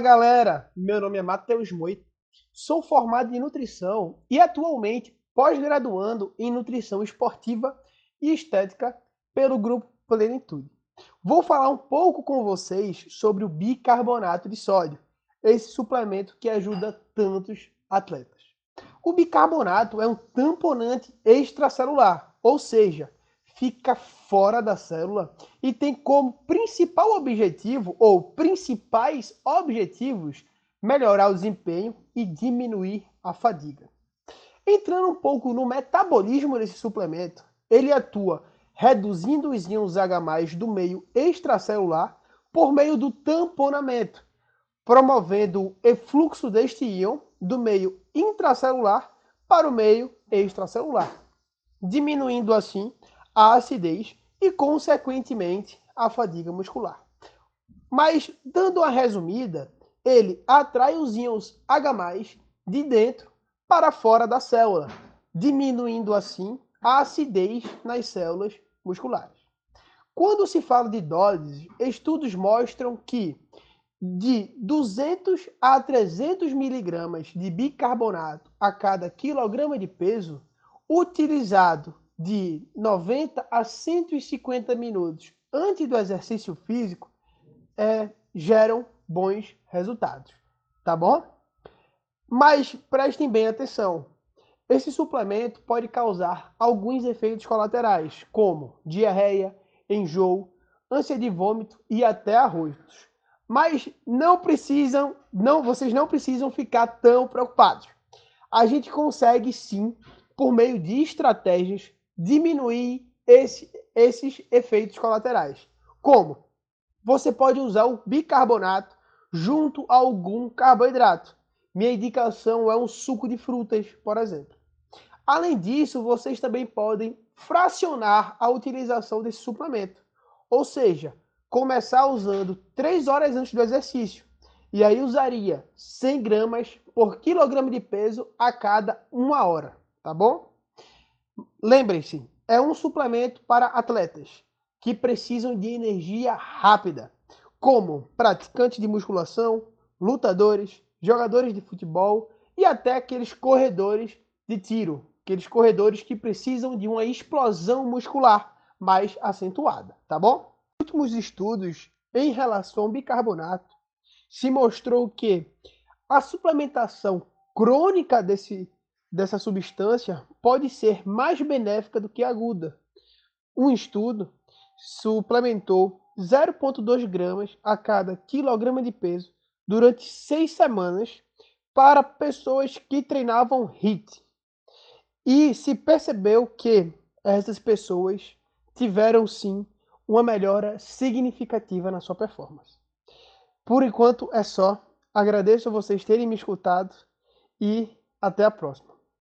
Fala galera, meu nome é Matheus Moito, sou formado em nutrição e atualmente pós-graduando em nutrição esportiva e estética pelo grupo Plenitude. Vou falar um pouco com vocês sobre o bicarbonato de sódio, esse suplemento que ajuda tantos atletas. O bicarbonato é um tamponante extracelular, ou seja, fica fora da célula e tem como principal objetivo ou principais objetivos melhorar o desempenho e diminuir a fadiga. Entrando um pouco no metabolismo desse suplemento, ele atua reduzindo os íons H+ do meio extracelular por meio do tamponamento, promovendo o efluxo deste íon do meio intracelular para o meio extracelular, diminuindo assim a acidez e, consequentemente, a fadiga muscular. Mas, dando uma resumida, ele atrai os íons H+, de dentro para fora da célula, diminuindo assim a acidez nas células musculares. Quando se fala de doses, estudos mostram que de 200 a 300 miligramas de bicarbonato a cada quilograma de peso utilizado de 90 a 150 minutos antes do exercício físico é, geram bons resultados, tá bom? Mas prestem bem atenção. Esse suplemento pode causar alguns efeitos colaterais, como diarreia, enjoo, ânsia de vômito e até arrotos. Mas não precisam, não, vocês não precisam ficar tão preocupados. A gente consegue sim, por meio de estratégias, diminuir esse, esses efeitos colaterais. Como? Você pode usar o bicarbonato junto a algum carboidrato. Minha indicação é um suco de frutas, por exemplo. Além disso, vocês também podem fracionar a utilização desse suplemento. Ou seja, começar usando 3 horas antes do exercício. E aí usaria 100 gramas por quilograma de peso a cada uma hora, tá bom? Lembrem-se, é um suplemento para atletas que precisam de energia rápida, como praticantes de musculação, lutadores, jogadores de futebol e até aqueles corredores de tiro, aqueles corredores que precisam de uma explosão muscular mais acentuada, tá bom? Últimos estudos em relação ao bicarbonato se mostrou que a suplementação crônica desse dessa substância pode ser mais benéfica do que aguda. Um estudo suplementou 0,2 gramas a cada quilograma de peso durante seis semanas para pessoas que treinavam HIIT. E se percebeu que essas pessoas tiveram sim uma melhora significativa na sua performance. Por enquanto é só. Agradeço a vocês terem me escutado e até a próxima.